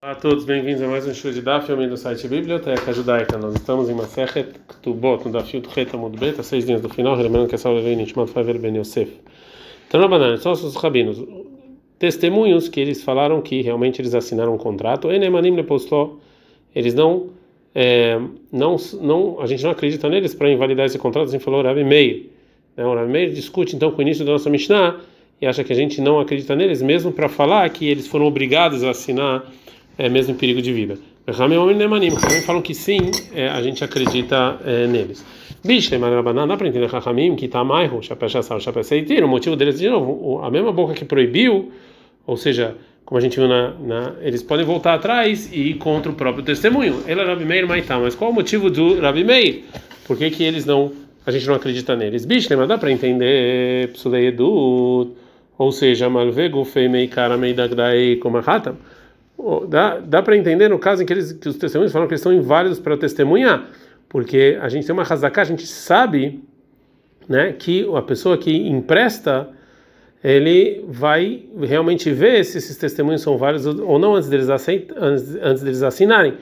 Olá a todos, bem-vindos a mais um show de Daf, do site Biblioteca Judaica. Nós estamos em Masechet Ktubot, no Daf Yud Chet Amud Bet, a seis dias do final, lembrando que essa aula vem Nishmat Faver Ben Yosef. Então, na banana, só os rabinos, testemunhos que eles falaram que realmente eles assinaram um contrato, Enemanim Leposló, eles não, é, não, não, a gente não acredita neles para invalidar esse contrato, assim falou Rabi Meir. Né? O Rabi Meir discute então com o início da nossa Mishnah e acha que a gente não acredita neles, mesmo para falar que eles foram obrigados a assinar é mesmo em perigo de vida. Também falam que sim, é, a gente acredita é, neles. Dá para entender Rahamim que está mais o motivo deles, de novo, a mesma boca que proibiu, ou seja, como a gente viu na, na, eles podem voltar atrás e ir contra o próprio testemunho. Ele é Rabi Meir Maitá, mas qual o motivo do Rabi Meir? Por que, que eles não, a gente não acredita neles? Bicho, mas dá para entender Psulei Edut, ou seja, Malvegu Feimei Karamei Dagdai Komahatam dá, dá para entender no caso em que, eles, que os testemunhos falam que eles são inválidos para testemunhar, porque a gente tem uma razaká, a gente sabe né, que a pessoa que empresta, ele vai realmente ver se esses testemunhos são válidos ou não antes deles, aceit, antes, antes deles assinarem.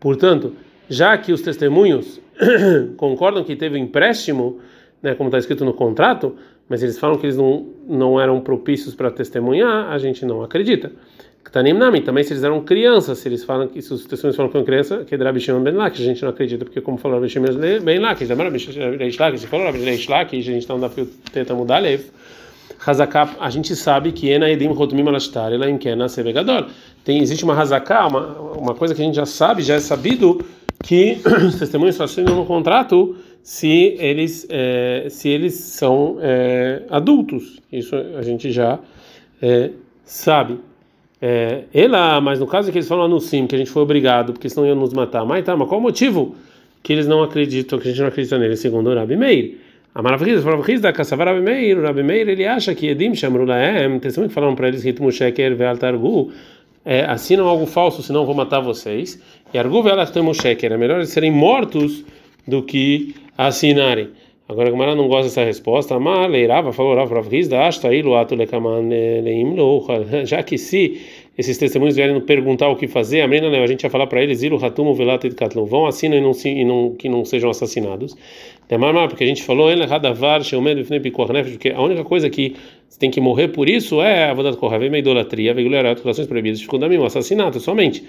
Portanto, já que os testemunhos concordam que teve um empréstimo, né, como está escrito no contrato, mas eles falam que eles não, não eram propícios para testemunhar, a gente não acredita. Tanim Nami, também se eles eram crianças, se eles falam que se os testemunhos falam que são criança, que Rabi Shimon Ben Laki, a gente não acredita, porque como falou Rabi Shimon Ben Laki, já Rabi Reish Laki, se falou Rabi Reish Laki, a gente está no fio tenta mudar lev. Hazakap, a gente sabe que Ena Edim Rotumim Alashtar, ela Inkena Sevegadol. Tem existe uma Hazaká, uma uma coisa que a gente já sabe, já é sabido que os testemunhos assinam no contrato se eles é, se eles são é, adultos. Isso a gente já é, sabe. É, ela, mas no caso que eles falam no sim, que a gente foi obrigado, porque senão iam nos matar. Mas tá, mas qual o motivo que eles não acreditam, que a gente não acredita nele, segundo o Rabi Meir? A maravilha, da Kassavar Rabi Meir, o Rabi Meir, ele acha que Edim Shamrulaem, testemunho que falaram para eles, Ritmu Sheker Ve'altargu, é, assinam algo falso, senão vou matar vocês. E Argu Ve'altarmu Sheker, é melhor eles serem mortos do que assinarem. Agora, como ela não gosta dessa resposta, leirava, falou já que se esses testemunhos vierem perguntar o que fazer, a menina, a gente ia falar para eles, ilu hatumu velato katlum, vão assinam e não, e não que não sejam assassinados. Porque a gente falou, porque a única coisa que você tem que morrer por isso é a vodat korhavim, a idolatria, a relações proibidas, o assassinato somente.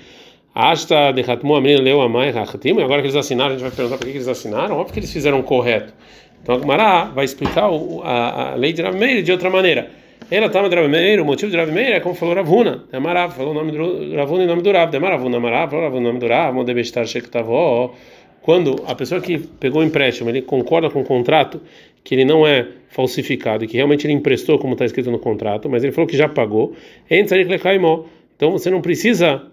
Asta de Hatmu, a menina leu a mãe, e agora que eles assinaram, a gente vai perguntar por que eles assinaram, óbvio que eles fizeram correto. Então a Gemara vai explicar o, a, a, lei de Rav Meir de outra maneira. Ela estava de Rav Meir, o motivo de Rav Meir é como falou Ravuna. Demarav, falou o nome do Ravuna em nome do Rav. Demaravuna, Amarav, falou em nome do Rav. Modebestar Shektavó. Quando a pessoa que pegou o empréstimo, ele concorda com o contrato, que ele não é falsificado, e que realmente ele emprestou como está escrito no contrato, mas ele falou que já pagou, então você não precisa,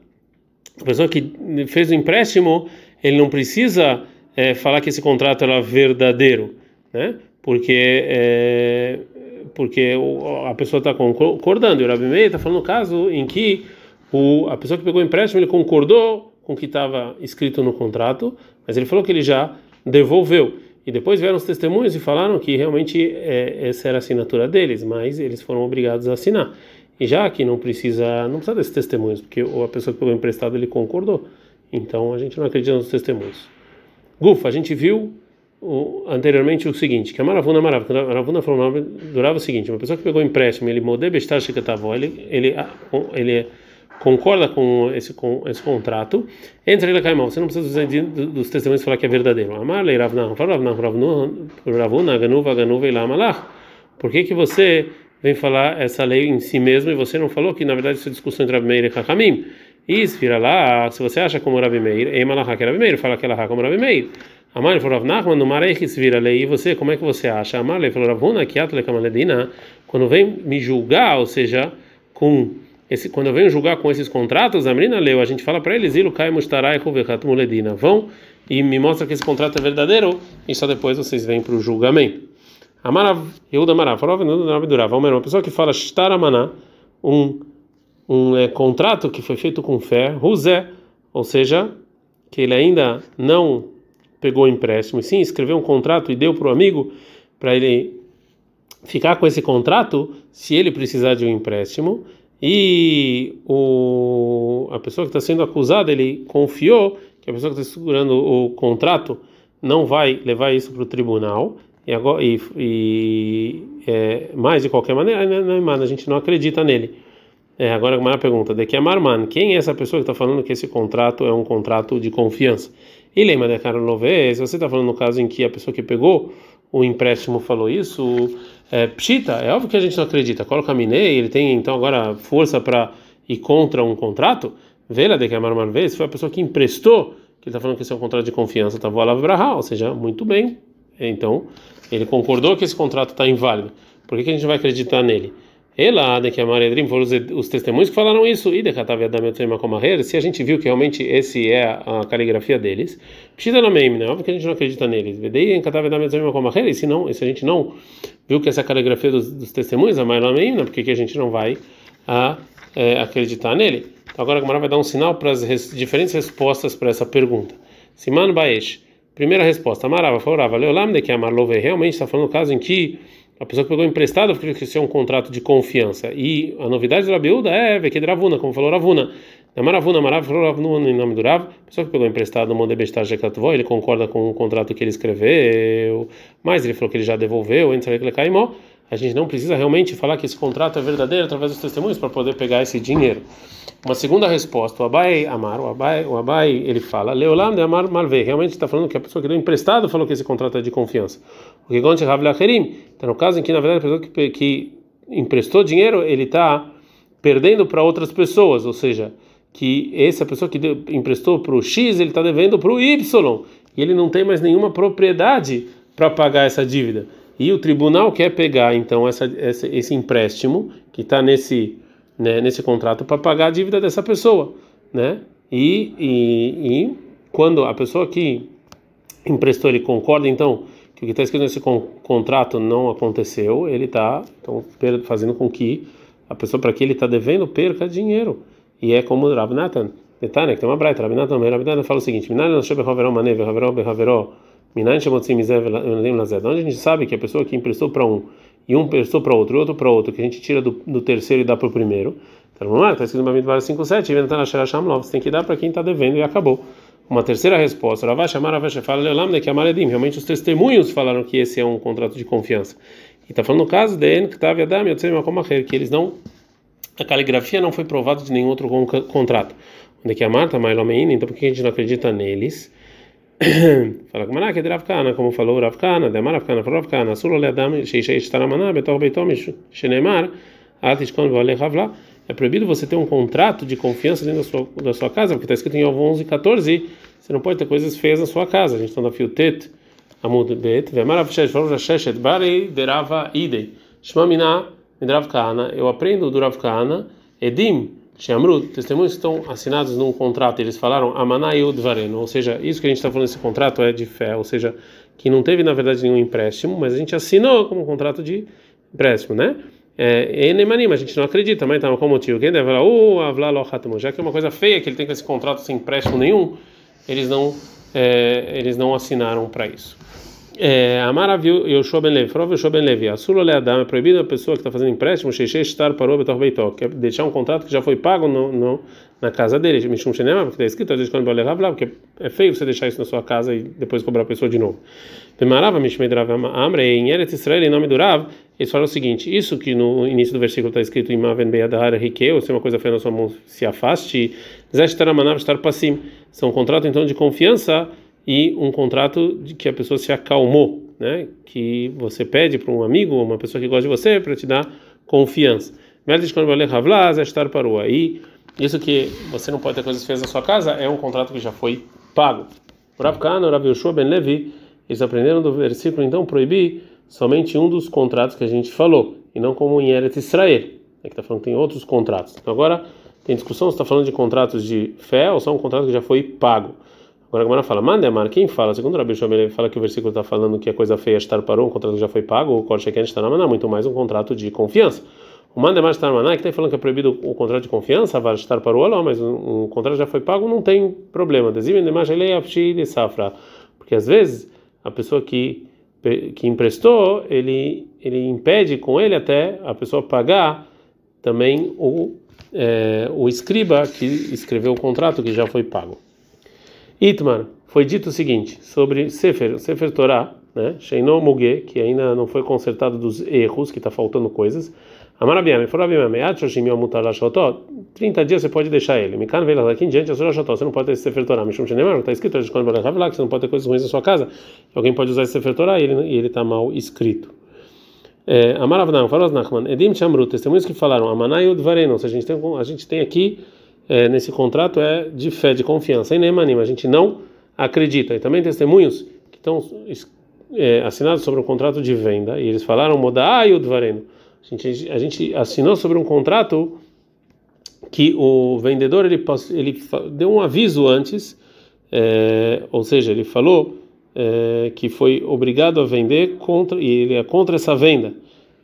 a pessoa que fez o empréstimo, ele não precisa é, falar que esse contrato era verdadeiro né? Porque é, porque a pessoa está concordando. E o Rabi Meir está falando no caso em que o, a pessoa que pegou o empréstimo ele concordou com o que estava escrito no contrato, mas ele falou que ele já devolveu. E depois vieram os testemunhos e falaram que realmente é, essa era a assinatura deles, mas eles foram obrigados a assinar. E já que não precisa, não precisa desses testemunhos, porque a pessoa que pegou emprestado ele concordou. Então a gente não acredita nos testemunhos. Gufa, a gente viu o, anteriormente o seguinte, que a Maravuna Maravuna, a Maravuna falou durava o seguinte, uma pessoa que pegou empréstimo, ele modé bestar ele ele ele concorda com esse com esse contrato, entra ele caimão, você não precisa dos, dos testemunhos falar que é verdadeiro. Amar lei Ravna, Ravna, Ravna, Ravuna, Ganuva, Ganuva e Lamalach. Por que que você vem falar essa lei em si mesmo e você não falou que na verdade isso é discussão entre Rabi Meir e Chachamim? Isso, vira lá, se você acha como Rabi Meir, Emalachá que é Rabi Meir, fala que ela como Rabi Meir. Amar falou Nachman, no Mareichis vira lei. E você, como é que você acha? Amar falou Ravuna, que atle kamaledina, quando vem me julgar, ou seja, com esse, quando venho julgar com esses contratos, a menina leu, a gente fala para eles, ilu kai mustarai muledina, vão e me mostra que esse contrato é verdadeiro, e só depois vocês vêm para o julgamento. Amarav, Yehuda Amarav, falou uma pessoa que fala shtaramaná, um um é, contrato que foi feito com fé, ruzé, ou seja, que ele ainda não pegou o empréstimo, e sim escreveu um contrato e deu para o amigo para ele ficar com esse contrato se ele precisar de um empréstimo. e o, a pessoa que está sendo acusada, ele confiou que a pessoa que está segurando o contrato não vai levar isso para o tribunal, e, agora, e, e é, mais de qualquer maneira, a gente não acredita nele. É, agora uma pergunta, de que é Marman, quem é essa pessoa que está falando que esse contrato é um contrato de confiança? E lembra Carol Lové, se você está falando no caso em que a pessoa que pegou o empréstimo falou isso, é, pshita, é óbvio que a gente não acredita. Coloca Minei, ele tem então agora força para ir contra um contrato? Vela de que é Marman vez, foi a pessoa que emprestou, que ele está falando que esse é um contrato de confiança, tá voando ou seja, muito bem. Então, ele concordou que esse contrato está inválido. Por que, que a gente vai acreditar nele? Ela, de que a Maria foram os, os testemunhos que falaram isso, e se a gente viu que realmente esse é a, caligrafia deles, né? Óbvio que a gente não acredita neles. E se não, se a gente não viu que essa é a caligrafia dos, dos testemunhos, a Maria meme, por que a gente não vai a, é, acreditar nele? Então agora a Gamara vai dar um sinal para as res, diferentes respostas para essa pergunta. Siman Baesh. Primeira resposta, Amarava, falava, Leolam de que Amarlove realmente está falando do caso em que a pessoa que pegou emprestado porque isso é um contrato de confiança. E a novidade do Rabiúda é que Ravuna, como falou Ravuna. Maravuna, Maravuna, Ravuna, em nome do Rav, a pessoa que pegou emprestado no Mondebestar Jekatvó, ele concorda com o contrato que ele escreveu, mas ele falou que ele já devolveu, entre ele caimó. A gente não precisa realmente falar que esse contrato é verdadeiro através dos testemunhos para poder pegar esse dinheiro. Uma segunda resposta, o Abai Amar, o Abai, o Abai ele fala, Leolam de Amar Malve, realmente está falando que a pessoa que deu emprestado falou que esse contrato é de confiança. O que conte Ravlacherim, então no caso em que na verdade a pessoa que, que emprestou dinheiro, ele está perdendo para outras pessoas, ou seja, que essa pessoa que deu, emprestou para o X, ele está devendo para o Y, e ele não tem mais nenhuma propriedade para pagar essa dívida. E o tribunal quer pegar então essa, essa esse empréstimo que está nesse né, nesse contrato para pagar a dívida dessa pessoa, né? E, e, e, quando a pessoa que emprestou ele concorda então que o que está escrito nesse con contrato não aconteceu, ele está então fazendo com que a pessoa para que ele está devendo perca dinheiro. E é como Rav Natan, Netanya, que tem uma braita, Rav Natan, Rav fala o seguinte: Minan não chama Haveró Manev, Haveró Behaveró, Tzimizev, Onde a gente sabe que a pessoa que emprestou para um e um emprestou para outro, e outro para outro, que a gente tira do, do terceiro e dá para o primeiro. Então está escrito no Bamidbar 57, você tem que dar para quem está devendo e acabou. Uma terceira resposta, que realmente os testemunhos falaram que esse é um contrato de confiança. E está falando no caso de En Ktav Yadam que eles não a caligrafia não foi provada de nenhum outro contrato. Onde que a Marta Mailomein, então por que a gente não acredita neles? Fala com que é Ravkana, como falou Ravkana, de Ravkana, falou Ravkana, Sulo Leadam, Sheishei Shtaramaná, Betor Beitomish, Shenemar, Atishkon Vale Ravla. É proibido você ter um contrato de confiança dentro da sua, da sua casa, porque está escrito em 11 e 14, você não pode ter coisas feias na sua casa. A gente está no fio Tet, Amud Bet, Vemarav Shesh, Varov Sheshet, Barei, Derava Idei, Shmamina, Midravkana, eu aprendo do Ravkana, Edim, Shamru, testemunhos estão assinados num contrato, eles falaram Amanai Udvareno, ou seja, isso que a gente está falando nesse contrato é de fé, ou seja, que não teve na verdade nenhum empréstimo, mas a gente assinou como um contrato de empréstimo, né? É, Enemanim, a gente não acredita, mas então, qual motivo? Quem deve falar, Avla já que é uma coisa feia que ele tem com esse contrato sem empréstimo nenhum, eles não, é, eles não assinaram para isso. É, Amara viu Yoshua ben Levi, falou Yoshua ben Levi, Assulo Leadam, é proibido a pessoa que está fazendo empréstimo, Sheixe estar parou betor beitó, que é deixar um contrato que já foi pago no, no na casa dele, Mishum Shenema, porque está escrito, às vezes quando vai levar, porque é feio você deixar isso na sua casa e depois cobrar a pessoa de novo. Pemarava Mishmed Rav Amre, em Eretz Israel, em nome do Rav, eles falam o seguinte, isso que no início do versículo está escrito em Beadar Riqueu, se uma coisa feia na sua mão se afaste, Zeshtaramanav estar passim, são um contrato então de confiança, e um contrato de que a pessoa se acalmou, né? Que você pede para um amigo ou uma pessoa que gosta de você para te dar confiança. Aí, isso que você não pode ter coisas feitas na sua casa é um contrato que já foi pago. Rav Kana, Rav Yoshua Ben Levi, eles aprenderam do versículo então proibir somente um dos contratos que a gente falou e não como em Eretz Israel, é que está falando que tem outros contratos. Então agora tem discussão se está falando de contratos de fé ou só um contrato que já foi pago. Agora a Gemara fala, manda Amar, quem fala? Segundo o Rabi Shomel, fala que o versículo está falando que a coisa feia estar parou, um contrato já foi pago, o Korsheken está na muito mais um contrato de confiança. O manda Amar estar maná, que está falando que é proibido o contrato de confiança, vai estar parou, não, mas um contrato já foi pago, não tem problema. Ele é safra, porque às vezes a pessoa que que emprestou, ele ele impede com ele até a pessoa pagar também o é, o escriba que escreveu o contrato que já foi pago. Itmar, foi dito o seguinte sobre Sefer, Sefer Torah, né? Que ainda não foi consertado dos erros, que está faltando coisas. Amarabiame, Forabiame, Achoshimi Amutar Shotó, 30 dias você pode deixar ele. Mikan veio daqui em diante, você não pode ter esse Sefer Torah. Mishum Shenemar, está escrito, que você não pode ter coisas ruins na sua casa. Alguém pode usar esse Sefer Torah e ele está mal escrito. É, Amaravnam, Faroz Nachman, Edim Chamru, testemunhos que falaram, Amanai Udvareno, a gente tem aqui é, nesse contrato é de fé, de confiança, e Nemanim, a gente não acredita. E também testemunhos que estão é, assinados sobre um contrato de venda, e eles falaram, Modai Udvareno, a gente, a gente assinou sobre um contrato que o vendedor ele, ele deu um aviso antes, é, ou seja, ele falou é, que foi obrigado a vender contra e ele é contra essa venda.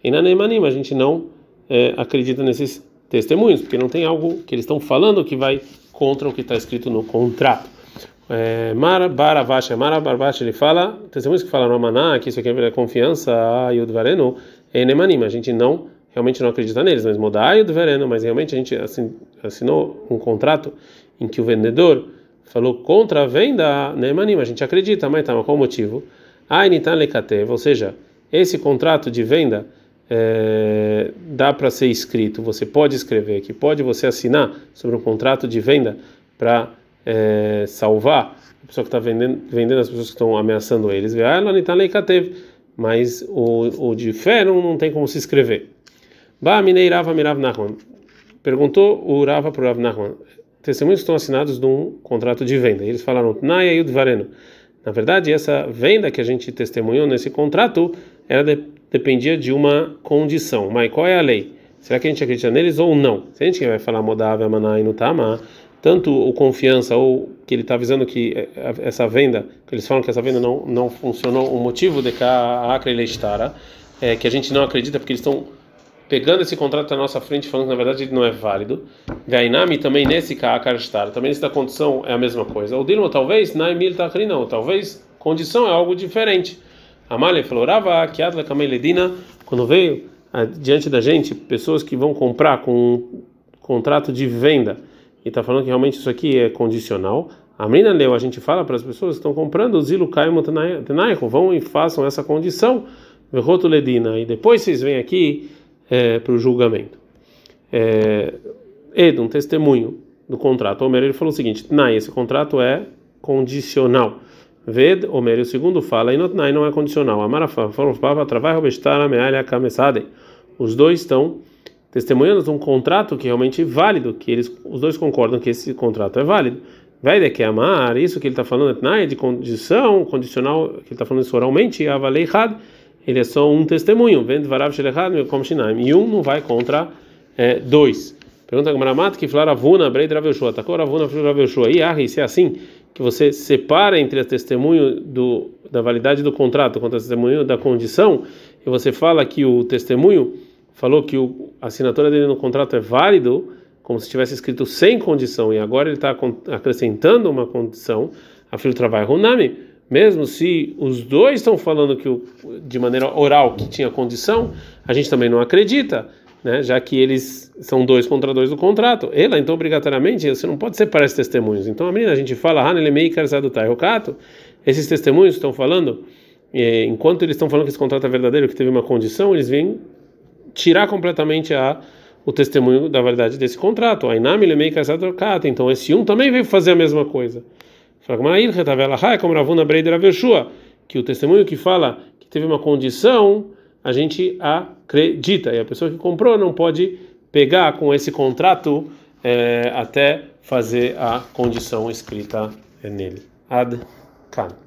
E na Neymanim a gente não é, acredita nesses testemunhos, porque não tem algo que eles estão falando que vai contra o que está escrito no contrato. É, Mara Baravash, Mara Baravash, ele fala, testemunhos que falam Maná, que isso aqui é confiança, a Yudvarenu, é Nemanim, a gente não, realmente não acredita neles, mas Modai Yudvarenu, mas realmente a gente assinou um contrato em que o vendedor falou contra a venda, Nemanim, a gente acredita, mas tá, mas qual o motivo? Ainitan Lekatev, ou seja, esse contrato de venda é, dá para ser escrito, você pode escrever, que pode você assinar sobre um contrato de venda para é, salvar a pessoa que está vendendo, vendendo as pessoas que estão ameaçando eles. Mas o, o de fé não, tem como se escrever. Ba Minei Rava Mirav Nachman. Perguntou o Rava para o Rav Nachman testemunhos estão assinados num contrato de venda. eles falaram. Na verdade, essa venda que a gente testemunhou nesse contrato, ela de, dependia de uma condição. Mas qual é a lei? Será que a gente acredita neles ou não? Se a gente vai falar Modávia, Maná e Nutama, tanto o confiança ou que ele está avisando que eh, essa venda, que eles falam que essa venda não, não funcionou, o motivo de que a Acre é que a gente não acredita porque eles estão pegando esse contrato na nossa frente, falando que na verdade ele não é válido. Gainami também nesse Kaakarstar, também nessa condição é a mesma coisa. O Dilma talvez, Naimil Takri não, talvez condição é algo diferente. Amália falou, Rava, Kiadla Kameledina, quando veio diante da gente pessoas que vão comprar com um contrato de venda e está falando que realmente isso aqui é condicional. A menina leu, a gente fala para as pessoas que estão comprando o Zilu Kaimo vão e façam essa condição, Ledina, e depois vocês vêm aqui é, para o julgamento. É, Ed, um testemunho do contrato. Homer ele falou o seguinte: Nai, esse contrato é condicional. Ved, Homer, o segundo fala, e Nai não é condicional. Amarafa, falou, trabalho, robestar, mealha, camesade. Os dois estão testemunhando um contrato que é realmente válido, que eles, os dois concordam que esse contrato é válido. Vai de que amar, isso que ele está falando é de condição, condicional, que ele está falando isso oralmente, avalei had ele é só um testemunho. Vendo varav shelechad como shinaim. E um não vai contra é, dois. Pergunta a Gmaramat que falaram avuna brei draveshua. Takor avuna draveshua. E ah, se é assim que você separa entre o testemunho do, da validade do contrato contra o testemunho da condição, e você fala que o testemunho falou que o, a assinatura dele no contrato é válido, como se tivesse escrito sem condição, e agora ele está acrescentando uma condição, a filho trabalho runami mesmo se os dois estão falando que o, de maneira oral que tinha condição, a gente também não acredita, né? Já que eles são dois contra dois do contrato. Ela, então, obrigatoriamente, você não pode separar esses testemunhos. Então, a menina, a gente fala, esses testemunhos estão falando, enquanto eles estão falando que esse contrato é verdadeiro, que teve uma condição, eles vêm tirar completamente a o testemunho da validade desse contrato. Então, esse um também veio fazer a mesma coisa. É como Ravuna Breider Aveshua, que o testemunho que fala que teve uma condição, a gente acredita. E a pessoa que comprou não pode pegar com esse contrato é, até fazer a condição escrita nele. Ad Kan.